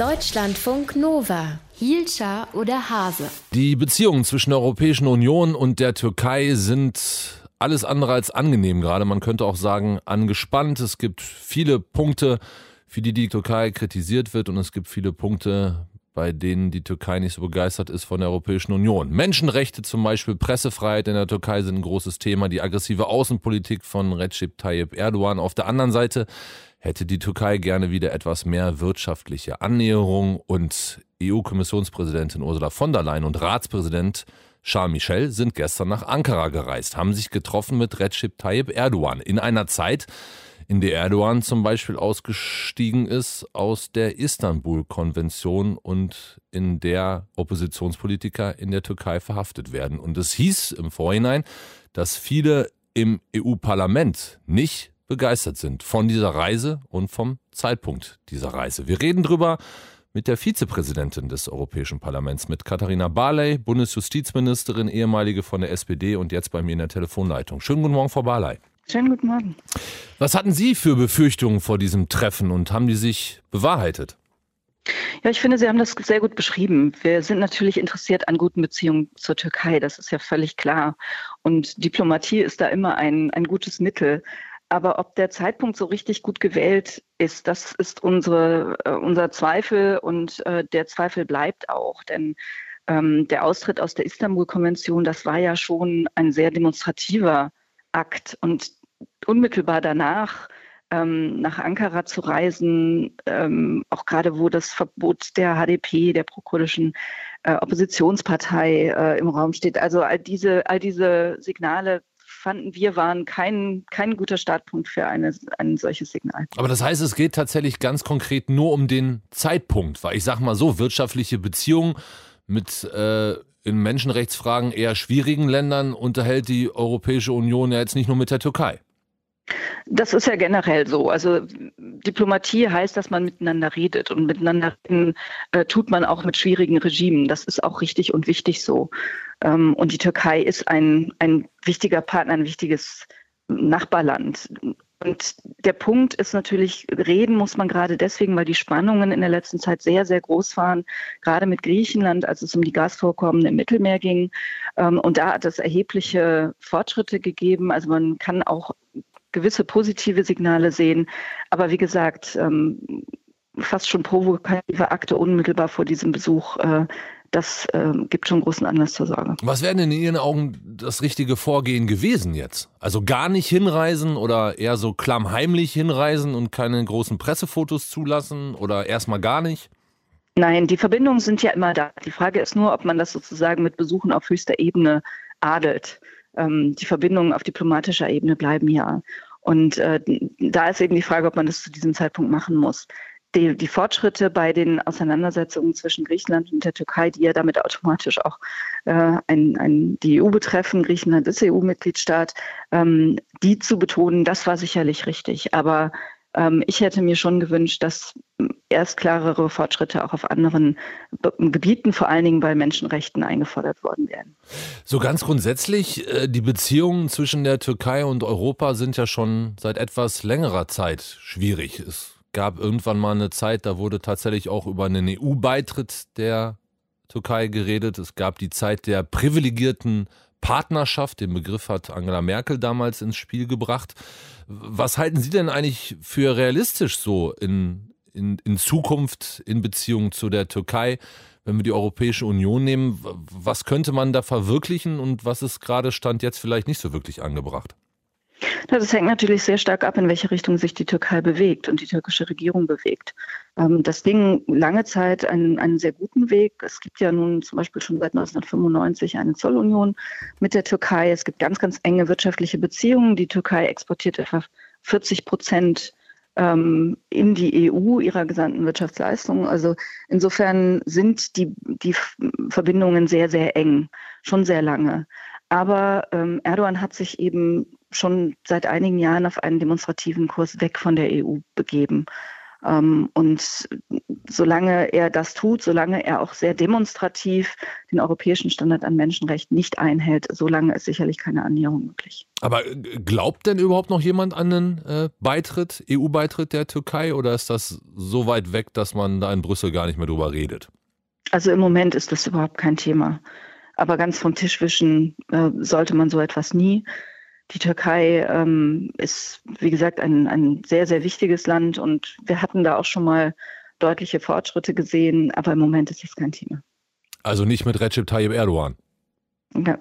Deutschlandfunk Nova. Hielscher oder Hase? Die Beziehungen zwischen der Europäischen Union und der Türkei sind alles andere als angenehm gerade. Man könnte auch sagen, angespannt. Es gibt viele Punkte, für die die Türkei kritisiert wird und es gibt viele Punkte, bei denen die Türkei nicht so begeistert ist von der Europäischen Union. Menschenrechte zum Beispiel, Pressefreiheit in der Türkei sind ein großes Thema, die aggressive Außenpolitik von Recep Tayyip Erdogan. Auf der anderen Seite hätte die Türkei gerne wieder etwas mehr wirtschaftliche Annäherung und EU-Kommissionspräsidentin Ursula von der Leyen und Ratspräsident Charles Michel sind gestern nach Ankara gereist, haben sich getroffen mit Recep Tayyip Erdogan in einer Zeit, in der Erdogan zum Beispiel ausgestiegen ist aus der Istanbul-Konvention und in der Oppositionspolitiker in der Türkei verhaftet werden. Und es hieß im Vorhinein, dass viele im EU-Parlament nicht begeistert sind von dieser Reise und vom Zeitpunkt dieser Reise. Wir reden drüber mit der Vizepräsidentin des Europäischen Parlaments, mit Katharina Barley, Bundesjustizministerin, ehemalige von der SPD und jetzt bei mir in der Telefonleitung. Schönen guten Morgen, Frau Barley. Schönen guten Morgen. Was hatten Sie für Befürchtungen vor diesem Treffen und haben die sich bewahrheitet? Ja, ich finde, Sie haben das sehr gut beschrieben. Wir sind natürlich interessiert an guten Beziehungen zur Türkei, das ist ja völlig klar. Und Diplomatie ist da immer ein, ein gutes Mittel. Aber ob der Zeitpunkt so richtig gut gewählt ist, das ist unsere, äh, unser Zweifel und äh, der Zweifel bleibt auch. Denn ähm, der Austritt aus der Istanbul-Konvention, das war ja schon ein sehr demonstrativer Akt. Und unmittelbar danach ähm, nach Ankara zu reisen, ähm, auch gerade wo das Verbot der HDP, der prokurdischen äh, Oppositionspartei äh, im Raum steht. Also all diese, all diese Signale fanden wir, waren kein, kein guter Startpunkt für eine, ein solches Signal. Aber das heißt, es geht tatsächlich ganz konkret nur um den Zeitpunkt, weil ich sage mal so, wirtschaftliche Beziehungen mit äh, in Menschenrechtsfragen eher schwierigen Ländern unterhält die Europäische Union ja jetzt nicht nur mit der Türkei. Das ist ja generell so. Also Diplomatie heißt, dass man miteinander redet und miteinander reden, äh, tut man auch mit schwierigen Regimen. Das ist auch richtig und wichtig so. Ähm, und die Türkei ist ein, ein wichtiger Partner, ein wichtiges Nachbarland. Und der Punkt ist natürlich, reden muss man gerade deswegen, weil die Spannungen in der letzten Zeit sehr, sehr groß waren, gerade mit Griechenland, als es um die Gasvorkommen im Mittelmeer ging. Ähm, und da hat es erhebliche Fortschritte gegeben. Also man kann auch gewisse positive Signale sehen. Aber wie gesagt, ähm, fast schon provokative Akte unmittelbar vor diesem Besuch äh, das äh, gibt schon großen Anlass zur Sorge. Was wäre denn in Ihren Augen das richtige Vorgehen gewesen jetzt? Also gar nicht hinreisen oder eher so klammheimlich hinreisen und keine großen Pressefotos zulassen oder erstmal gar nicht? Nein, die Verbindungen sind ja immer da. Die Frage ist nur, ob man das sozusagen mit Besuchen auf höchster Ebene adelt. Ähm, die Verbindungen auf diplomatischer Ebene bleiben ja. Und äh, da ist eben die Frage, ob man das zu diesem Zeitpunkt machen muss die, die Fortschritte bei den Auseinandersetzungen zwischen Griechenland und der Türkei, die ja damit automatisch auch äh, ein, ein, die EU betreffen, Griechenland ist EU-Mitgliedstaat, ähm, die zu betonen, das war sicherlich richtig. Aber ähm, ich hätte mir schon gewünscht, dass erst klarere Fortschritte auch auf anderen Gebieten, vor allen Dingen bei Menschenrechten, eingefordert worden wären. So ganz grundsätzlich, äh, die Beziehungen zwischen der Türkei und Europa sind ja schon seit etwas längerer Zeit schwierig. Es gab irgendwann mal eine Zeit, da wurde tatsächlich auch über einen EU-Beitritt der Türkei geredet. Es gab die Zeit der privilegierten Partnerschaft, den Begriff hat Angela Merkel damals ins Spiel gebracht. Was halten Sie denn eigentlich für realistisch so in, in, in Zukunft in Beziehung zu der Türkei? Wenn wir die Europäische Union nehmen, was könnte man da verwirklichen und was ist gerade Stand jetzt vielleicht nicht so wirklich angebracht? Das hängt natürlich sehr stark ab, in welche Richtung sich die Türkei bewegt und die türkische Regierung bewegt. Ähm, das ging lange Zeit einen, einen sehr guten Weg. Es gibt ja nun zum Beispiel schon seit 1995 eine Zollunion mit der Türkei. Es gibt ganz, ganz enge wirtschaftliche Beziehungen. Die Türkei exportiert etwa 40 Prozent ähm, in die EU ihrer gesamten Wirtschaftsleistungen. Also insofern sind die, die Verbindungen sehr, sehr eng, schon sehr lange. Aber ähm, Erdogan hat sich eben schon seit einigen Jahren auf einen demonstrativen Kurs weg von der EU begeben. Ähm, und solange er das tut, solange er auch sehr demonstrativ den europäischen Standard an Menschenrechten nicht einhält, solange ist sicherlich keine Annäherung möglich. Aber glaubt denn überhaupt noch jemand an den äh, Beitritt, EU-Beitritt der Türkei oder ist das so weit weg, dass man da in Brüssel gar nicht mehr drüber redet? Also im Moment ist das überhaupt kein Thema. Aber ganz vom Tisch wischen äh, sollte man so etwas nie. Die Türkei ähm, ist, wie gesagt, ein, ein sehr, sehr wichtiges Land und wir hatten da auch schon mal deutliche Fortschritte gesehen, aber im Moment ist das kein Thema. Also nicht mit Recep Tayyip Erdogan? Ja,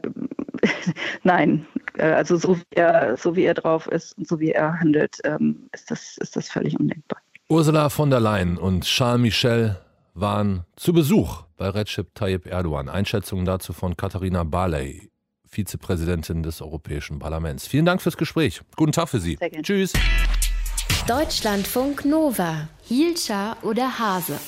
nein, äh, also so wie, er, so wie er drauf ist und so wie er handelt, ähm, ist, das, ist das völlig undenkbar. Ursula von der Leyen und Charles Michel waren zu Besuch bei Recep Tayyip Erdogan. Einschätzungen dazu von Katharina Barley, Vizepräsidentin des Europäischen Parlaments. Vielen Dank fürs Gespräch. Guten Tag für Sie. Tschüss. Deutschlandfunk Nova. Hielscher oder Hase?